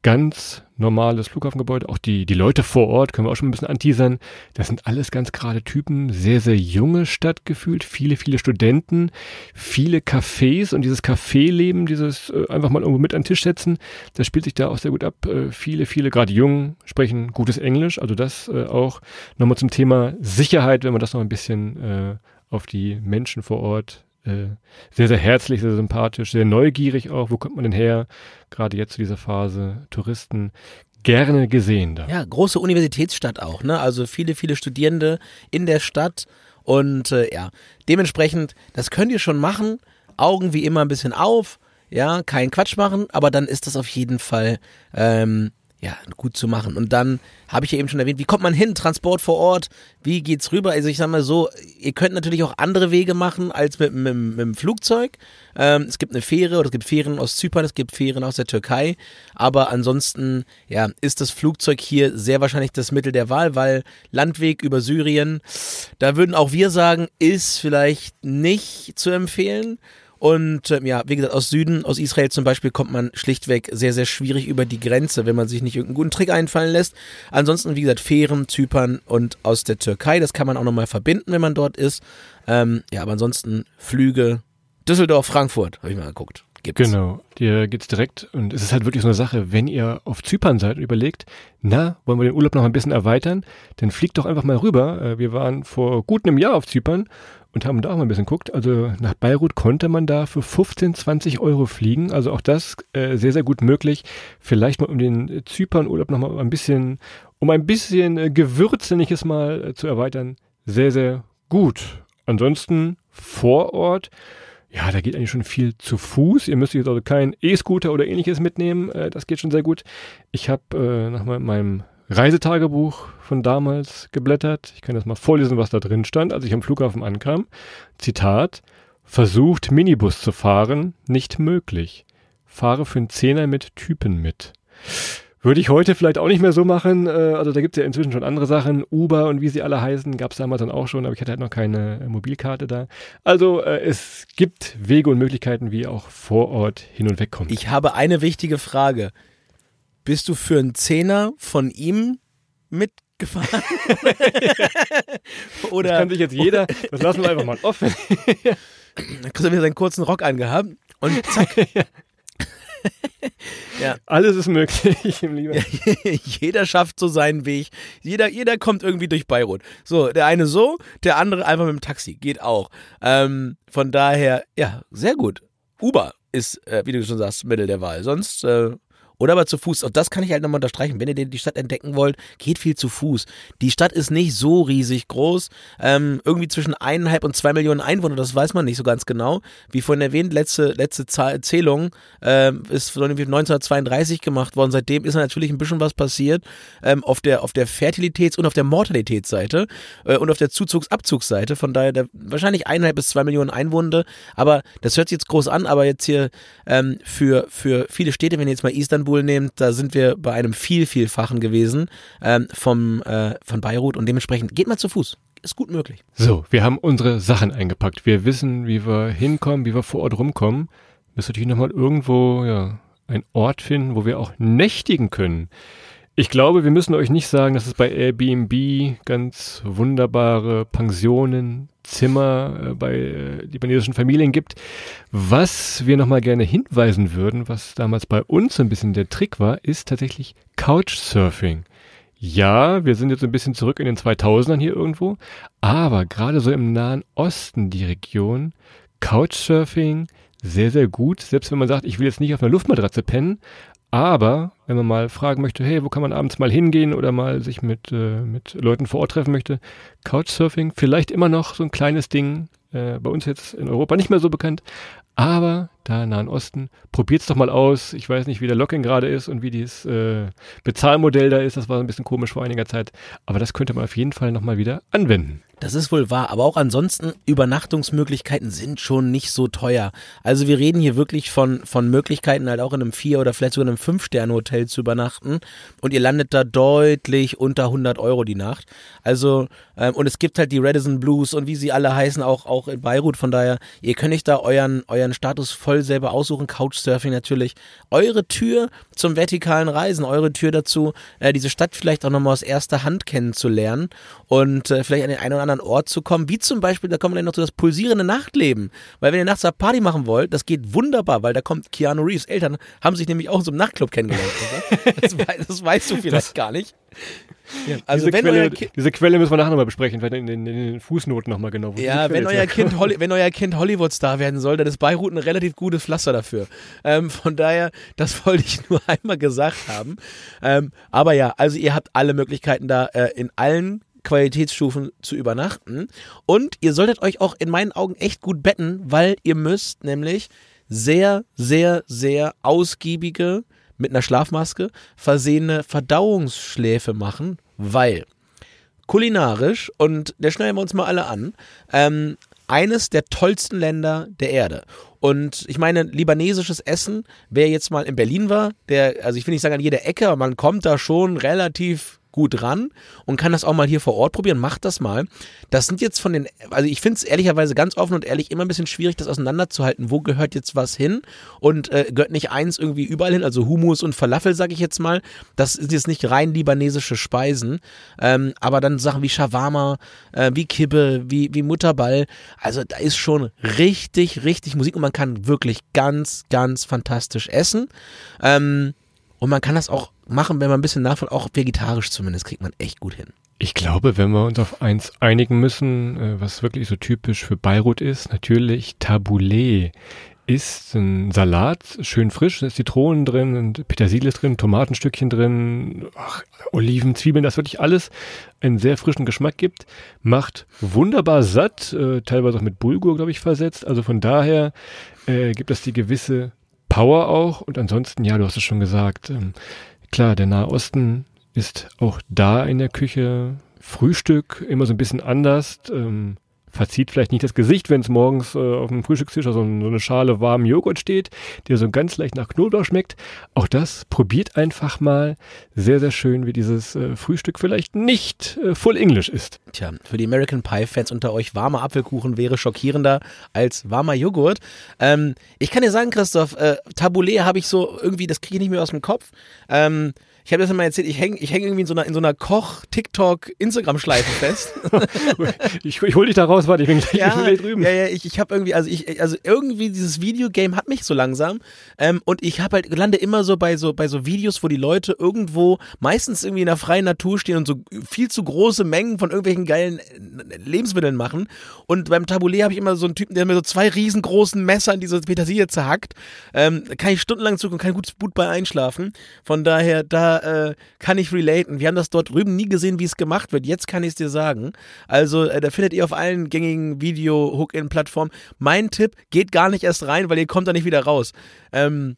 ganz normales Flughafengebäude, auch die, die Leute vor Ort, können wir auch schon ein bisschen anteasern, das sind alles ganz gerade Typen, sehr, sehr junge Stadt gefühlt, viele, viele Studenten, viele Cafés. Und dieses Caféleben, dieses äh, einfach mal irgendwo mit an den Tisch setzen, das spielt sich da auch sehr gut ab. Äh, viele, viele, gerade Jungen, sprechen gutes Englisch, also das äh, auch nochmal zum Thema Sicherheit, wenn man das noch ein bisschen äh, auf die Menschen vor Ort äh, sehr, sehr herzlich, sehr sympathisch, sehr neugierig auch. Wo kommt man denn her? Gerade jetzt zu dieser Phase. Touristen gerne gesehen da. Ja, große Universitätsstadt auch, ne? Also viele, viele Studierende in der Stadt. Und äh, ja, dementsprechend, das könnt ihr schon machen. Augen wie immer ein bisschen auf. Ja, kein Quatsch machen, aber dann ist das auf jeden Fall ähm, ja, gut zu machen. Und dann habe ich ja eben schon erwähnt, wie kommt man hin? Transport vor Ort, wie geht's rüber? Also ich sag mal so, ihr könnt natürlich auch andere Wege machen als mit, mit, mit dem Flugzeug. Ähm, es gibt eine Fähre oder es gibt Fähren aus Zypern, es gibt Fähren aus der Türkei. Aber ansonsten, ja, ist das Flugzeug hier sehr wahrscheinlich das Mittel der Wahl, weil Landweg über Syrien, da würden auch wir sagen, ist vielleicht nicht zu empfehlen. Und ähm, ja, wie gesagt, aus Süden, aus Israel zum Beispiel, kommt man schlichtweg sehr, sehr schwierig über die Grenze, wenn man sich nicht irgendeinen guten Trick einfallen lässt. Ansonsten, wie gesagt, Fähren, Zypern und aus der Türkei, das kann man auch nochmal verbinden, wenn man dort ist. Ähm, ja, aber ansonsten Flüge Düsseldorf, Frankfurt, habe ich mal geguckt. Gibt's. Genau, dir geht's direkt und es ist halt wirklich so eine Sache, wenn ihr auf Zypern seid und überlegt, na, wollen wir den Urlaub noch ein bisschen erweitern, dann fliegt doch einfach mal rüber. Äh, wir waren vor gut einem Jahr auf Zypern und haben da auch mal ein bisschen geguckt. Also nach Beirut konnte man da für 15, 20 Euro fliegen. Also auch das äh, sehr, sehr gut möglich. Vielleicht mal um den Zypern-Urlaub nochmal ein bisschen, um ein bisschen äh, Gewürz, nenne ich es mal, äh, zu erweitern. Sehr, sehr gut. Ansonsten vor Ort, ja, da geht eigentlich schon viel zu Fuß. Ihr müsst jetzt also keinen E-Scooter oder ähnliches mitnehmen. Äh, das geht schon sehr gut. Ich habe äh, nach meinem Reisetagebuch von damals geblättert. Ich kann das mal vorlesen, was da drin stand, als ich am Flughafen ankam. Zitat. Versucht Minibus zu fahren, nicht möglich. Fahre für einen Zehner mit Typen mit. Würde ich heute vielleicht auch nicht mehr so machen. Äh, also da gibt es ja inzwischen schon andere Sachen. Uber und wie sie alle heißen, gab es damals dann auch schon, aber ich hatte halt noch keine äh, Mobilkarte da. Also äh, es gibt Wege und Möglichkeiten, wie auch vor Ort hin und weg kommt. Ich habe eine wichtige Frage. Bist du für einen Zehner von ihm mitgefahren? Oder das kann sich jetzt jeder, das lassen wir einfach mal offen. Dann kriegst du wieder seinen kurzen Rock angehabt und zack. ja. Alles ist möglich im Leben. jeder schafft so seinen Weg. Jeder, jeder kommt irgendwie durch Beirut. So, der eine so, der andere einfach mit dem Taxi. Geht auch. Ähm, von daher, ja, sehr gut. Uber ist, äh, wie du schon sagst, Mittel der Wahl. Sonst äh, oder aber zu Fuß. Und das kann ich halt nochmal unterstreichen. Wenn ihr die Stadt entdecken wollt, geht viel zu Fuß. Die Stadt ist nicht so riesig groß. Ähm, irgendwie zwischen eineinhalb und zwei Millionen Einwohner, das weiß man nicht so ganz genau. Wie vorhin erwähnt, letzte, letzte Zählung ähm, ist 1932 gemacht worden. Seitdem ist natürlich ein bisschen was passiert. Ähm, auf der, auf der Fertilitäts- und auf der Mortalitätsseite äh, und auf der Zuzugs-Abzugsseite. Von daher der, wahrscheinlich eineinhalb bis zwei Millionen Einwohner. Aber das hört sich jetzt groß an, aber jetzt hier ähm, für, für viele Städte, wenn ihr jetzt mal Eastern Istanbul nehmt, da sind wir bei einem viel, vielfachen gewesen ähm, vom, äh, von Beirut und dementsprechend geht mal zu Fuß. Ist gut möglich. So, wir haben unsere Sachen eingepackt. Wir wissen, wie wir hinkommen, wie wir vor Ort rumkommen. Müssen natürlich nochmal irgendwo, ja, einen Ort finden, wo wir auch nächtigen können. Ich glaube, wir müssen euch nicht sagen, dass es bei Airbnb ganz wunderbare Pensionen, Zimmer äh, bei äh, libanesischen Familien gibt. Was wir nochmal gerne hinweisen würden, was damals bei uns ein bisschen der Trick war, ist tatsächlich Couchsurfing. Ja, wir sind jetzt ein bisschen zurück in den 2000ern hier irgendwo, aber gerade so im Nahen Osten die Region, Couchsurfing, sehr, sehr gut. Selbst wenn man sagt, ich will jetzt nicht auf einer Luftmatratze pennen, aber wenn man mal fragen möchte, hey, wo kann man abends mal hingehen oder mal sich mit, äh, mit Leuten vor Ort treffen möchte, Couchsurfing, vielleicht immer noch so ein kleines Ding, äh, bei uns jetzt in Europa nicht mehr so bekannt, aber da im Nahen Osten, probiert's doch mal aus. Ich weiß nicht, wie der Login gerade ist und wie dieses äh, Bezahlmodell da ist. Das war ein bisschen komisch vor einiger Zeit. Aber das könnte man auf jeden Fall nochmal wieder anwenden. Das ist wohl wahr, aber auch ansonsten Übernachtungsmöglichkeiten sind schon nicht so teuer. Also wir reden hier wirklich von, von Möglichkeiten halt auch in einem Vier- oder vielleicht sogar einem Fünf-Sterne-Hotel zu übernachten und ihr landet da deutlich unter 100 Euro die Nacht. Also ähm, und es gibt halt die Redison Blues und wie sie alle heißen, auch, auch in Beirut. Von daher, ihr könnt euch da euren, euren Status voll selber aussuchen. Couchsurfing natürlich. Eure Tür zum vertikalen Reisen, eure Tür dazu, äh, diese Stadt vielleicht auch nochmal aus erster Hand kennenzulernen und äh, vielleicht an den einen oder anderen Ort zu kommen, wie zum Beispiel, da kommen wir dann noch zu das pulsierende Nachtleben. Weil wenn ihr nachts eine Party machen wollt, das geht wunderbar, weil da kommt Keanu Reeves Eltern, haben sich nämlich auch in so einem Nachtclub kennengelernt. das, das, weißt du vielleicht das, gar nicht. Ja, also diese, Quelle, diese Quelle müssen wir nachher nochmal besprechen, vielleicht in, in, in, den Fußnoten nochmal genau. Ja, wenn euer, kind Holly, wenn euer Kind Hollywood-Star werden soll, dann ist Beirut ein relativ gutes Pflaster dafür. Ähm, von daher, das wollte ich nur einmal gesagt haben. Ähm, aber ja, also ihr habt alle Möglichkeiten da äh, in allen Qualitätsstufen zu übernachten. Und ihr solltet euch auch in meinen Augen echt gut betten, weil ihr müsst nämlich sehr, sehr, sehr ausgiebige mit einer Schlafmaske versehene Verdauungsschläfe machen, weil kulinarisch, und der schneiden wir uns mal alle an, ähm, eines der tollsten Länder der Erde. Und ich meine, libanesisches Essen, wer jetzt mal in Berlin war, der, also ich will nicht sagen an jeder Ecke, aber man kommt da schon relativ gut ran und kann das auch mal hier vor Ort probieren. Macht das mal. Das sind jetzt von den, also ich finde es ehrlicherweise ganz offen und ehrlich immer ein bisschen schwierig, das auseinanderzuhalten. Wo gehört jetzt was hin? Und äh, gehört nicht eins irgendwie überall hin? Also Hummus und Falafel, sage ich jetzt mal. Das sind jetzt nicht rein libanesische Speisen. Ähm, aber dann Sachen wie Shawarma, äh, wie Kibbe, wie, wie Mutterball. Also da ist schon richtig, richtig Musik und man kann wirklich ganz, ganz fantastisch essen. Ähm, und man kann das auch machen, wenn man ein bisschen nachfragt, auch vegetarisch zumindest, kriegt man echt gut hin. Ich glaube, wenn wir uns auf eins einigen müssen, äh, was wirklich so typisch für Beirut ist, natürlich Tabouleh ist ein Salat, schön frisch, da ist Zitronen drin und Petersilie drin, Tomatenstückchen drin, ach, Oliven, Zwiebeln, das wirklich alles einen sehr frischen Geschmack gibt, macht wunderbar satt, äh, teilweise auch mit Bulgur, glaube ich, versetzt. Also von daher äh, gibt es die gewisse Power auch und ansonsten, ja, du hast es schon gesagt, ähm, klar, der Nahe Osten ist auch da in der Küche Frühstück immer so ein bisschen anders. Ähm, verzieht vielleicht nicht das Gesicht, wenn es morgens äh, auf dem Frühstückstisch so, so eine Schale warmen Joghurt steht, der so ganz leicht nach Knoblauch schmeckt. Auch das probiert einfach mal. Sehr, sehr schön, wie dieses äh, Frühstück vielleicht nicht äh, full English ist. Tja, für die American Pie-Fans unter euch, warmer Apfelkuchen wäre schockierender als warmer Joghurt. Ähm, ich kann dir sagen, Christoph, äh, Taboulet habe ich so irgendwie, das kriege ich nicht mehr aus dem Kopf. Ähm, ich habe das immer erzählt, ich hänge ich häng irgendwie in so einer, in so einer Koch-TikTok-Instagram-Schleife fest. ich, ich hol dich da raus, warte, ich bin gleich ja, schon wieder drüben. Ja, ja, ich, ich habe irgendwie, also ich, also irgendwie dieses Videogame hat mich so langsam ähm, und ich habe halt, lande immer so bei so, bei so Videos, wo die Leute irgendwo meistens irgendwie in der freien Natur stehen und so viel zu große Mengen von irgendwelchen geilen äh, Lebensmitteln machen und beim Taboulet habe ich immer so einen Typen, der mir so zwei riesengroßen Messer in diese Petersilie zerhackt. Ähm, da kann ich stundenlang zugucken, kann gut, gut bei einschlafen. Von daher, da äh, kann ich relaten. Wir haben das dort drüben nie gesehen, wie es gemacht wird. Jetzt kann ich es dir sagen. Also, äh, da findet ihr auf allen gängigen Video-Hook-In-Plattformen. Mein Tipp, geht gar nicht erst rein, weil ihr kommt da nicht wieder raus. Ähm,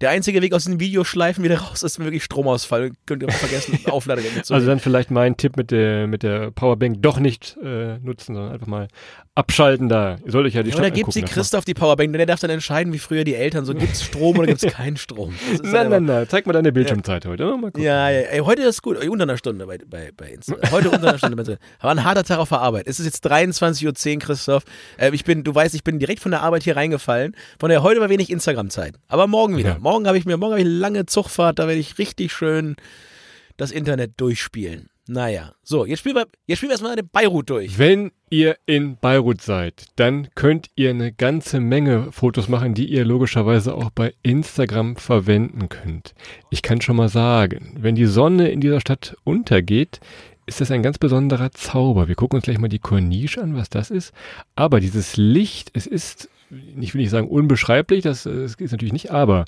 der einzige Weg aus den Videoschleifen wieder raus ist wirklich Stromausfall. Könnt ihr vergessen, Auflader mitzunehmen. Also dann vielleicht mein Tipp mit der, mit der Powerbank doch nicht äh, nutzen, sondern einfach mal abschalten da. Ihr sollt euch ja die Stadt Oder gibt sie Christoph die Powerbank, denn der darf dann entscheiden, wie früher die Eltern, so gibt es Strom oder gibt es keinen Strom. Nein, nein, nein, zeig mal deine Bildschirmzeit ja. heute. Mal ja, ja, ey, heute ist gut, unter einer Stunde bei, bei, bei Instagram. Heute unter einer Stunde. Bei War ein harter Tag auf der Arbeit. Es ist jetzt 23.10 Uhr, Christoph. Äh, ich bin, du weißt, ich bin direkt von der Arbeit hier reingefallen. Von der heute war wenig Instagram-Zeit. Aber morgen wieder. Ja. Morgen habe ich mir, morgen habe ich eine lange Zugfahrt, da werde ich richtig schön das Internet durchspielen. Naja, so, jetzt spielen wir, jetzt spielen wir erstmal den Beirut durch. Wenn ihr in Beirut seid, dann könnt ihr eine ganze Menge Fotos machen, die ihr logischerweise auch bei Instagram verwenden könnt. Ich kann schon mal sagen, wenn die Sonne in dieser Stadt untergeht, ist das ein ganz besonderer Zauber. Wir gucken uns gleich mal die Corniche an, was das ist. Aber dieses Licht, es ist ich will nicht sagen unbeschreiblich, das, das ist natürlich nicht, aber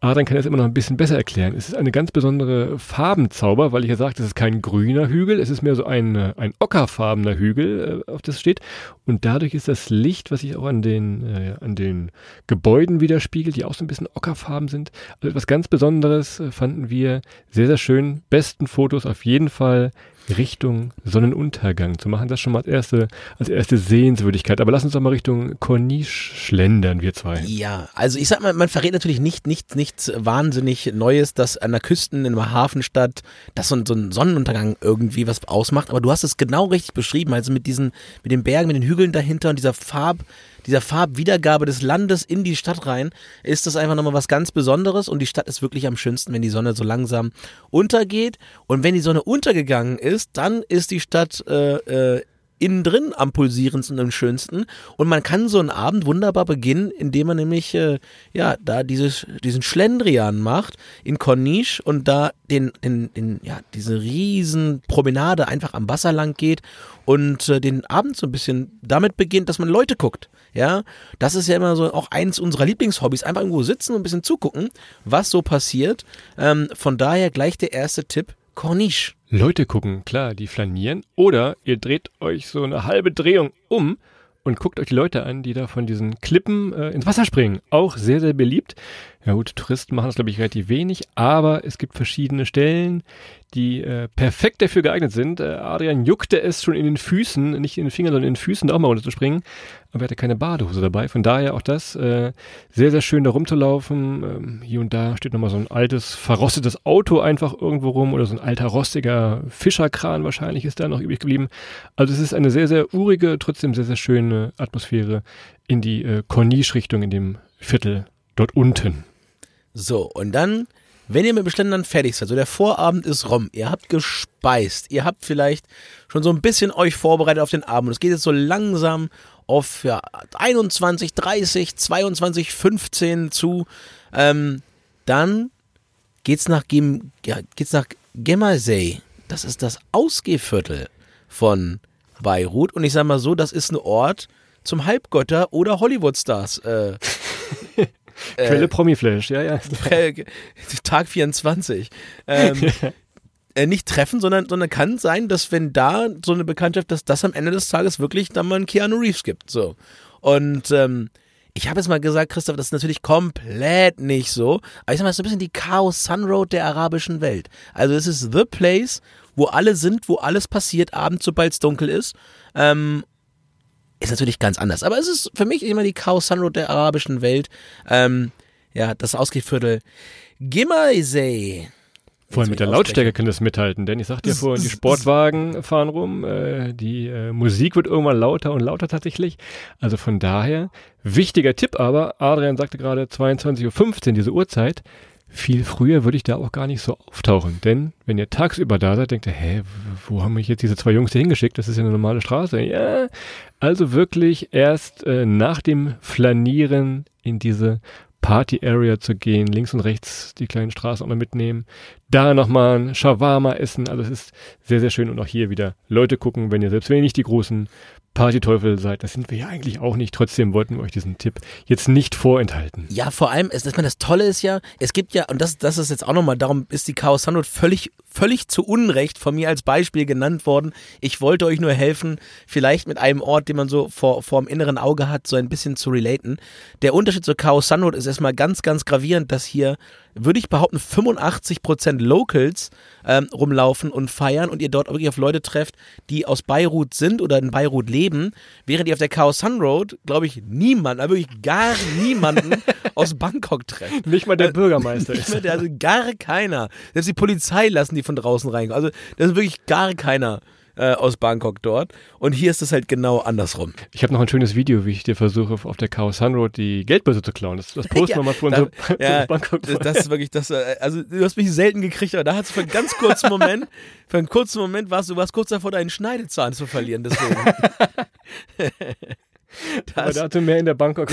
Adrian kann es immer noch ein bisschen besser erklären. Es ist eine ganz besondere Farbenzauber, weil ich ja sagte, es ist kein grüner Hügel, es ist mehr so ein, ein ockerfarbener Hügel, äh, auf das steht. Und dadurch ist das Licht, was sich auch an den, äh, an den Gebäuden widerspiegelt, die auch so ein bisschen ockerfarben sind. Also etwas ganz Besonderes äh, fanden wir sehr, sehr schön. Besten Fotos auf jeden Fall Richtung Sonnenuntergang zu machen. Das schon mal als erste, als erste Sehenswürdigkeit. Aber lass uns doch mal Richtung Corniche schlendern, wir zwei. Ja, also ich sag mal, man verrät natürlich nicht, nicht, nichts wahnsinnig Neues, dass an der Küsten in einer Hafenstadt, dass so ein, so ein Sonnenuntergang irgendwie was ausmacht. Aber du hast es genau richtig beschrieben. Also mit diesen, mit den Bergen, mit den Hügeln dahinter und dieser Farb, dieser Farbwiedergabe des Landes in die Stadt rein, ist das einfach nochmal was ganz Besonderes und die Stadt ist wirklich am schönsten, wenn die Sonne so langsam untergeht. Und wenn die Sonne untergegangen ist, dann ist die Stadt äh, äh, innen drin am pulsierendsten und am schönsten. Und man kann so einen Abend wunderbar beginnen, indem man nämlich äh, ja da dieses, diesen Schlendrian macht in Corniche und da den, den, den, ja, diese riesen Promenade einfach am Wasser lang geht und äh, den Abend so ein bisschen damit beginnt, dass man Leute guckt. Ja, das ist ja immer so auch eins unserer Lieblingshobbys. Einfach irgendwo sitzen und ein bisschen zugucken, was so passiert. Ähm, von daher gleich der erste Tipp. Corniche. Leute gucken, klar, die flanieren. Oder ihr dreht euch so eine halbe Drehung um und guckt euch die Leute an, die da von diesen Klippen äh, ins Wasser springen. Auch sehr, sehr beliebt. Ja gut, Touristen machen das, glaube ich, relativ wenig, aber es gibt verschiedene Stellen, die äh, perfekt dafür geeignet sind. Äh, Adrian juckte es schon in den Füßen, nicht in den Fingern, sondern in den Füßen, da auch mal runterzuspringen, aber er hatte keine Badehose dabei. Von daher auch das äh, sehr, sehr schön da rumzulaufen. Ähm, hier und da steht nochmal so ein altes, verrostetes Auto einfach irgendwo rum oder so ein alter, rostiger Fischerkran wahrscheinlich ist da noch übrig geblieben. Also es ist eine sehr, sehr urige, trotzdem sehr, sehr schöne Atmosphäre in die äh, Corniche-Richtung in dem Viertel dort unten. So, und dann, wenn ihr mit dem Ständern fertig seid, so der Vorabend ist rum, ihr habt gespeist, ihr habt vielleicht schon so ein bisschen euch vorbereitet auf den Abend. Und es geht jetzt so langsam auf ja, 21, 30, 22, 15 zu. Ähm, dann geht's nach, Gem, ja, geht's nach Gemersey. Das ist das Ausgehviertel von Beirut. Und ich sag mal so, das ist ein Ort zum Halbgötter oder Hollywood-Stars äh, Quelle äh, Promiflash, ja, ja. Tag 24. Ähm, äh, nicht treffen, sondern, sondern kann sein, dass wenn da so eine Bekanntschaft, dass das am Ende des Tages wirklich dann mal einen Keanu Reeves gibt. So. Und ähm, ich habe jetzt mal gesagt, Christoph, das ist natürlich komplett nicht so. Aber ich sag mal, es ist ein bisschen die Chaos Sun Road der arabischen Welt. Also es ist the place, wo alle sind, wo alles passiert, abends, sobald es dunkel ist. Ähm, ist natürlich ganz anders. Aber es ist für mich immer die Chaos Sunroad der arabischen Welt. Ähm, ja, das Ausgehviertel Gimaisee. Vor allem mit der Lautstärke kann das mithalten, denn ich sagte ja vorhin, die Sportwagen fahren rum, äh, die äh, Musik wird irgendwann lauter und lauter tatsächlich. Also von daher, wichtiger Tipp aber, Adrian sagte gerade 22.15 Uhr, diese Uhrzeit, viel früher würde ich da auch gar nicht so auftauchen. Denn wenn ihr tagsüber da seid, denkt ihr, hä, wo haben mich jetzt diese zwei Jungs hier hingeschickt? Das ist ja eine normale Straße. Ja, also wirklich erst äh, nach dem Flanieren in diese Party Area zu gehen, links und rechts die kleinen Straßen auch noch mitnehmen, da nochmal ein Shawarma essen, also es ist sehr, sehr schön und auch hier wieder Leute gucken, wenn ihr selbst wenn ihr nicht die großen Partyteufel seid, das sind wir ja eigentlich auch nicht. Trotzdem wollten wir euch diesen Tipp jetzt nicht vorenthalten. Ja, vor allem, ist, ich meine, das Tolle ist ja, es gibt ja, und das, das ist jetzt auch nochmal, darum ist die Chaos Sunroad völlig, völlig zu Unrecht von mir als Beispiel genannt worden. Ich wollte euch nur helfen, vielleicht mit einem Ort, den man so vor, vor dem inneren Auge hat, so ein bisschen zu relaten. Der Unterschied zur Chaos Sunroad ist erstmal ganz, ganz gravierend, dass hier würde ich behaupten, 85% Locals ähm, rumlaufen und feiern und ihr dort wirklich auf Leute trefft, die aus Beirut sind oder in Beirut leben, während ihr auf der Chaos Sun Road, glaube ich, niemanden, aber wirklich gar niemanden aus Bangkok trefft. Nicht mal der Bürgermeister ist. Mehr, also gar keiner. Selbst die Polizei lassen die von draußen rein. Also das ist wirklich gar keiner äh, aus Bangkok dort. Und hier ist es halt genau andersrum. Ich habe noch ein schönes Video, wie ich dir versuche, auf der Chaos Sun Road die Geldbörse zu klauen. Das, das posten ja, wir mal für unsere ja, Bangkok. Das, das ist wirklich das. Äh, also du hast mich selten gekriegt, aber da hat es für einen ganz kurzen Moment, für einen kurzen Moment warst du warst kurz davor, deinen Schneidezahn zu verlieren. Deswegen. das, aber da hatte mehr in der Bangkok.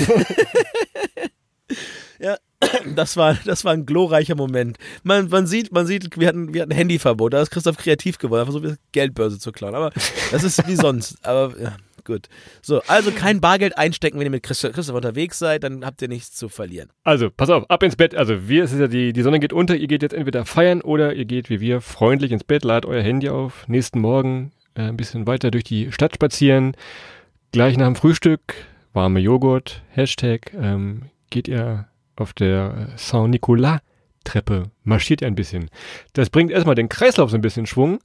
Ja, das war, das war ein glorreicher Moment. Man, man sieht, man sieht, wir hatten, wir hatten Handyverbot. Da ist Christoph kreativ geworden, einfach so Geldbörse zu klauen. Aber das ist wie sonst. Aber ja, gut. So, also kein Bargeld einstecken, wenn ihr mit Christoph, Christoph unterwegs seid, dann habt ihr nichts zu verlieren. Also, pass auf, ab ins Bett. Also, wir, es ist ja die, die Sonne geht unter. Ihr geht jetzt entweder feiern oder ihr geht wie wir freundlich ins Bett, ladet euer Handy auf. Nächsten Morgen äh, ein bisschen weiter durch die Stadt spazieren. Gleich nach dem Frühstück warme Joghurt, Hashtag, ähm, geht ihr auf der Saint-Nicolas-Treppe marschiert ihr ein bisschen. Das bringt erstmal den Kreislauf so ein bisschen Schwung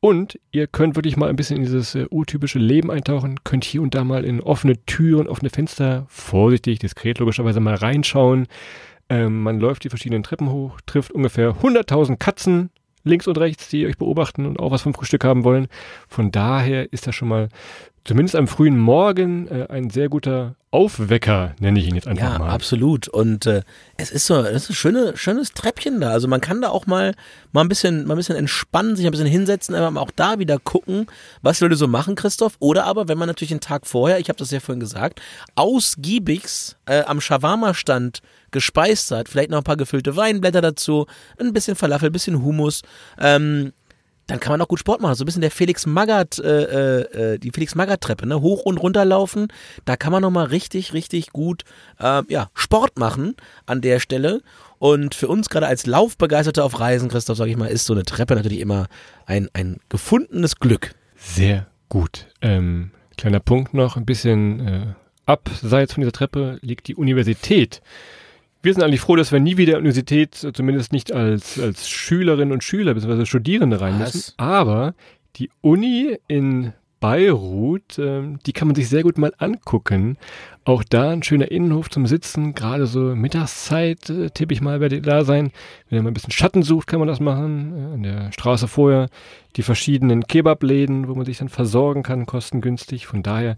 und ihr könnt wirklich mal ein bisschen in dieses äh, urtypische Leben eintauchen, könnt hier und da mal in offene Türen, offene Fenster, vorsichtig, diskret logischerweise mal reinschauen. Ähm, man läuft die verschiedenen Treppen hoch, trifft ungefähr 100.000 Katzen links und rechts, die euch beobachten und auch was vom Frühstück haben wollen. Von daher ist das schon mal zumindest am frühen Morgen äh, ein sehr guter Aufwecker, nenne ich ihn jetzt einfach ja, mal. Ja, absolut. Und äh, es ist so, es ist ein schöne, schönes Treppchen da. Also man kann da auch mal, mal ein bisschen, mal ein bisschen entspannen, sich ein bisschen hinsetzen, aber auch da wieder gucken, was die Leute so machen, Christoph. Oder aber, wenn man natürlich den Tag vorher, ich habe das ja vorhin gesagt, ausgiebigst äh, am Shawarma-Stand gespeist hat, vielleicht noch ein paar gefüllte Weinblätter dazu, ein bisschen Falafel, ein bisschen Hummus, ähm, dann kann man auch gut Sport machen. So ein bisschen der Felix Magath, äh, äh, die Felix Magath Treppe, ne? Hoch und runter laufen. Da kann man nochmal richtig, richtig gut, äh, ja, Sport machen an der Stelle. Und für uns gerade als Laufbegeisterte auf Reisen, Christoph, sag ich mal, ist so eine Treppe natürlich immer ein, ein gefundenes Glück. Sehr gut. Ähm, kleiner Punkt noch, ein bisschen äh, abseits von dieser Treppe liegt die Universität wir sind eigentlich froh, dass wir nie wieder Universität, zumindest nicht als, als Schülerinnen und Schüler bzw. Studierende rein müssen. Was? Aber die Uni in Beirut, ähm, die kann man sich sehr gut mal angucken. Auch da ein schöner Innenhof zum Sitzen, gerade so Mittagszeit, äh, tippe ich mal, werde da sein. Wenn ihr mal ein bisschen Schatten sucht, kann man das machen. Äh, an der Straße vorher die verschiedenen Kebabläden, wo man sich dann versorgen kann, kostengünstig. Von daher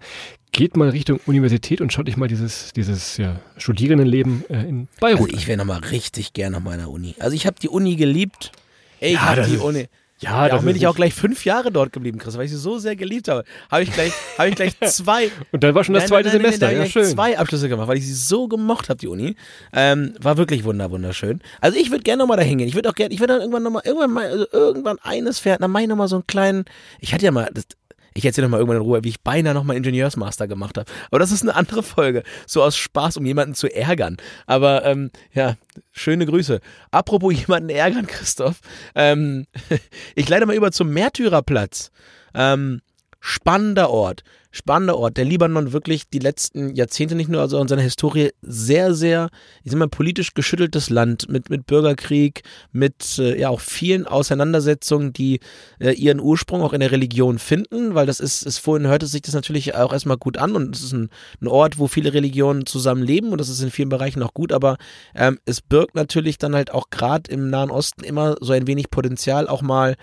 geht mal Richtung Universität und schaut euch mal dieses, dieses ja, Studierendenleben äh, in Beirut also ich wäre nochmal richtig gern auf meiner Uni. Also ich habe die Uni geliebt. Ey, ich ja, habe die Uni. Ja, ja bin ich auch gleich fünf Jahre dort geblieben, Chris, weil ich sie so sehr geliebt habe. Habe ich gleich, habe ich gleich zwei. Und dann war schon das nein, zweite nein, nein, Semester, ja schön. Zwei Abschlüsse gemacht, weil ich sie so gemocht habe, die Uni. Ähm, war wirklich wunder, wunderschön. Also ich würde gerne nochmal da hingehen. Ich würde auch gerne, ich würde dann irgendwann nochmal, irgendwann mal, also irgendwann eines fährt, dann mache ich nochmal so einen kleinen. Ich hatte ja mal, das, ich erzähle nochmal irgendwann in Ruhe, wie ich beinahe nochmal Ingenieursmaster gemacht habe. Aber das ist eine andere Folge. So aus Spaß, um jemanden zu ärgern. Aber ähm, ja, schöne Grüße. Apropos jemanden ärgern, Christoph. Ähm, ich leite mal über zum Märtyrerplatz. Ähm, spannender Ort. Spannender Ort. Der Libanon wirklich die letzten Jahrzehnte nicht nur, also in seiner Historie sehr, sehr, ich sag mal, politisch geschütteltes Land mit, mit Bürgerkrieg, mit äh, ja auch vielen Auseinandersetzungen, die äh, ihren Ursprung auch in der Religion finden, weil das ist, ist vorhin hörte sich das natürlich auch erstmal gut an und es ist ein, ein Ort, wo viele Religionen zusammenleben und das ist in vielen Bereichen auch gut, aber ähm, es birgt natürlich dann halt auch gerade im Nahen Osten immer so ein wenig Potenzial, auch mal,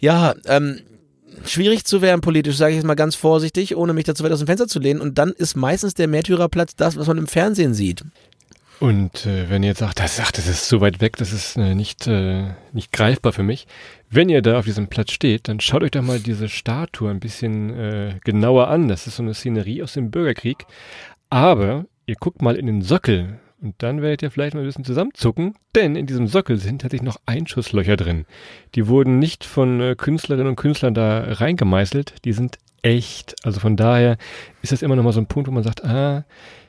ja, ähm, schwierig zu werden politisch, sage ich jetzt mal ganz vorsichtig, ohne mich dazu weit aus dem Fenster zu lehnen. Und dann ist meistens der Märtyrerplatz das, was man im Fernsehen sieht. Und äh, wenn ihr jetzt sagt, das, ach, das ist so weit weg, das ist äh, nicht, äh, nicht greifbar für mich. Wenn ihr da auf diesem Platz steht, dann schaut euch doch mal diese Statue ein bisschen äh, genauer an. Das ist so eine Szenerie aus dem Bürgerkrieg. Aber ihr guckt mal in den Sockel und dann werdet ihr vielleicht mal ein bisschen zusammenzucken, denn in diesem Sockel sind tatsächlich noch Einschusslöcher drin. Die wurden nicht von äh, Künstlerinnen und Künstlern da reingemeißelt, die sind echt. Also von daher ist das immer noch mal so ein Punkt, wo man sagt, ah,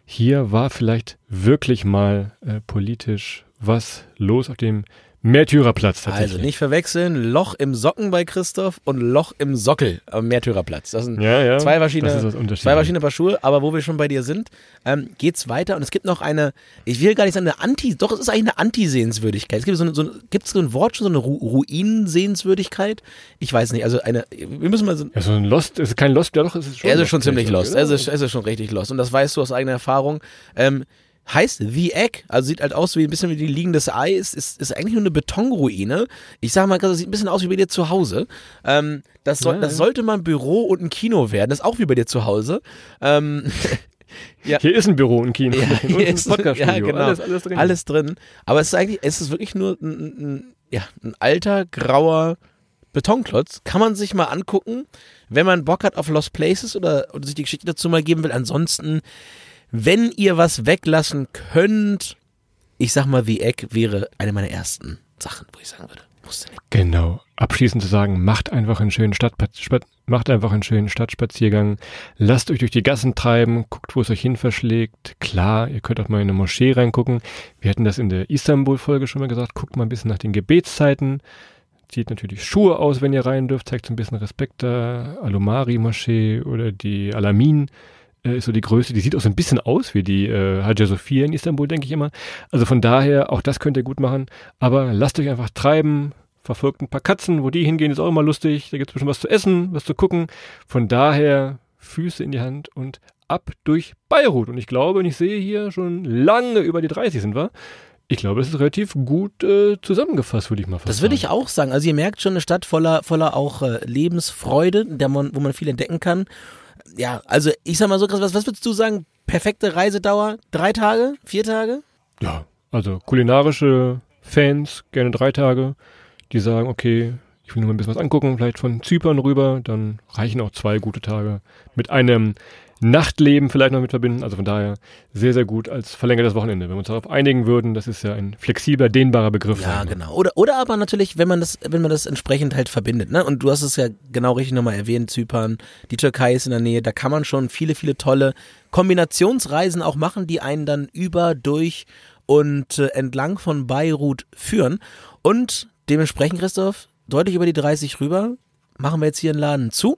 hier war vielleicht wirklich mal äh, politisch was los auf dem Märtyrerplatz tatsächlich. Also nicht verwechseln, Loch im Socken bei Christoph und Loch im Sockel am Märtyrerplatz. Das sind ja, ja, zwei verschiedene, das ist zwei verschiedene Paar Schuhe, aber wo wir schon bei dir sind, ähm, geht's weiter und es gibt noch eine, ich will gar nicht sagen eine Anti, doch es ist eigentlich eine Anti-Sehenswürdigkeit. Es gibt so, eine, so gibt es so ein Wort schon, so eine Ru Ruinen-Sehenswürdigkeit? Ich weiß nicht, also eine, wir müssen mal so. Ja, so ein Lost, ist kein Lost, ja doch, es ist schon. Er ist schon ziemlich Lost, es ist, es ist schon richtig Lost und das weißt du aus eigener Erfahrung. Ähm, heißt The Egg, also sieht halt aus wie ein bisschen wie die liegendes Ei, ist, ist, ist eigentlich nur eine Betonruine. Ich sag mal, das sieht ein bisschen aus wie bei dir zu Hause. Ähm, das, soll, ja, das sollte mal ein Büro und ein Kino werden, das ist auch wie bei dir zu Hause. Ähm, ja. Hier ist ein Büro und ein Kino. Ja, und ein Podcaststudio. Ja, genau. Alles, alles, drin. alles drin. Aber es ist eigentlich, es ist wirklich nur ein, ein, ja, ein alter, grauer Betonklotz. Kann man sich mal angucken, wenn man Bock hat auf Lost Places oder, oder sich die Geschichte dazu mal geben will. Ansonsten wenn ihr was weglassen könnt, ich sag mal, The Egg wäre eine meiner ersten Sachen, wo ich sagen würde. Musste nicht. Genau. Abschließend zu sagen, macht einfach einen schönen Stadt, macht einfach einen schönen Stadtspaziergang, lasst euch durch die Gassen treiben, guckt, wo es euch hin verschlägt. Klar, ihr könnt auch mal in eine Moschee reingucken. Wir hatten das in der Istanbul-Folge schon mal gesagt, guckt mal ein bisschen nach den Gebetszeiten. Zieht natürlich Schuhe aus, wenn ihr rein dürft, zeigt so ein bisschen Respekt da. Alumari-Moschee oder die Alamin äh, ist so die größte. Die sieht auch so ein bisschen aus wie die äh, Hagia Sophia in Istanbul, denke ich immer. Also von daher, auch das könnt ihr gut machen. Aber lasst euch einfach treiben. Verfolgt ein paar Katzen, wo die hingehen, ist auch immer lustig. Da gibt es bestimmt was zu essen, was zu gucken. Von daher Füße in die Hand und ab durch Beirut. Und ich glaube, und ich sehe hier schon lange über die 30 sind wir. Ich glaube, das ist relativ gut äh, zusammengefasst, würde ich mal fast Das würde ich auch sagen. Also ihr merkt schon eine Stadt voller, voller auch äh, Lebensfreude, der man, wo man viel entdecken kann ja, also ich sag mal so was, was würdest du sagen? Perfekte Reisedauer? Drei Tage? Vier Tage? Ja, also kulinarische Fans gerne drei Tage, die sagen, okay, ich will nur mal ein bisschen was angucken, vielleicht von Zypern rüber, dann reichen auch zwei gute Tage. Mit einem Nachtleben vielleicht noch mit verbinden. Also von daher sehr, sehr gut als verlängertes Wochenende. Wenn wir uns darauf einigen würden, das ist ja ein flexibler, dehnbarer Begriff. Ja, genau. Oder, oder aber natürlich, wenn man das, wenn man das entsprechend halt verbindet. Ne? Und du hast es ja genau richtig nochmal erwähnt, Zypern, die Türkei ist in der Nähe, da kann man schon viele, viele tolle Kombinationsreisen auch machen, die einen dann über, durch und äh, entlang von Beirut führen. Und dementsprechend, Christoph, deutlich über die 30 rüber, machen wir jetzt hier einen Laden zu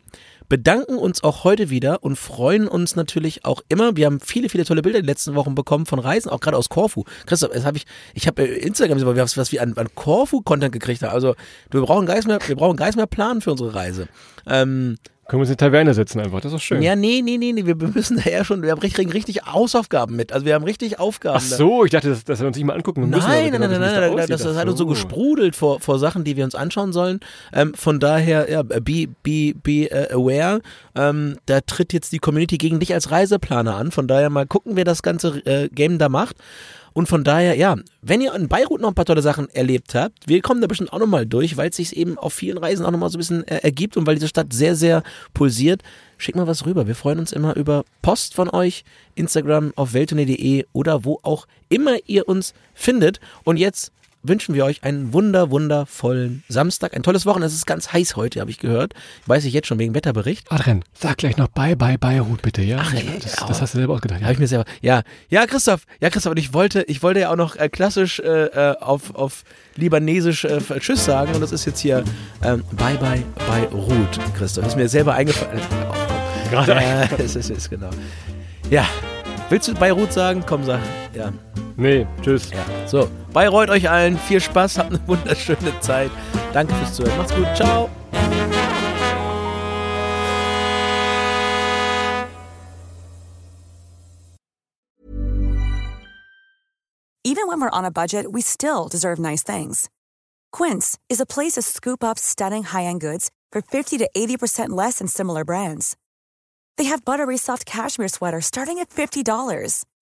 bedanken uns auch heute wieder und freuen uns natürlich auch immer. Wir haben viele, viele tolle Bilder die letzten Wochen bekommen von Reisen, auch gerade aus Korfu. Christoph, das habe ich, ich habe Instagram gesehen, was wir an, an Korfu-Content gekriegt haben. Also wir brauchen gar mehr, wir brauchen nichts mehr planen für unsere Reise. Ähm, können wir uns in die Taverne setzen einfach, das ist schön. Ja, nee, nee, nee, nee. wir müssen da ja schon, wir haben richtig, richtig Hausaufgaben mit. Also wir haben richtig Aufgaben. Ach so, ich dachte, dass, dass wir uns nicht mal angucken müssen. Nein, nein, nein, nein, nein, das, hat uns so gesprudelt vor, vor Sachen, die wir uns anschauen sollen. Ähm, von daher, ja, be, be, be uh, aware. Ähm, da tritt jetzt die Community gegen dich als Reiseplaner an. Von daher mal gucken, wer das ganze äh, Game da macht. Und von daher, ja, wenn ihr in Beirut noch ein paar tolle Sachen erlebt habt, wir kommen da bestimmt auch nochmal durch, weil es sich eben auf vielen Reisen auch nochmal so ein bisschen äh, ergibt und weil diese Stadt sehr, sehr pulsiert. Schickt mal was rüber. Wir freuen uns immer über Post von euch, Instagram auf welttournee.de oder wo auch immer ihr uns findet. Und jetzt wünschen wir euch einen wunder, wundervollen Samstag. Ein tolles Wochenende. Es ist ganz heiß heute, habe ich gehört. Weiß ich jetzt schon wegen Wetterbericht. Adrian, sag gleich noch Bye, Bye, Beirut bitte, ja? Ach, ey, das, das hast du selber ausgedacht. Habe ich mir selber. Ja, ja, Christoph, ja, Christoph, und ich wollte, ich wollte ja auch noch äh, klassisch äh, äh, auf, auf Libanesisch äh, Tschüss sagen und das ist jetzt hier ähm, Bye Bye bei Ruth, Christoph. Das ist mir selber eingefallen. Gerade Ja, es ist, ist genau. Ja. Willst du Beirut sagen? Komm, sag. Ja, Nee, tschüss. ja. So, Bayreuth euch allen. Viel Spaß, habt eine wunderschöne Zeit. Danke fürs Zuhören. Macht's gut. Ciao. Even when we're on a budget, we still deserve nice things. Quince is a place to scoop up stunning high-end goods for 50 to 80% less than similar brands. They have buttery soft cashmere sweaters starting at $50,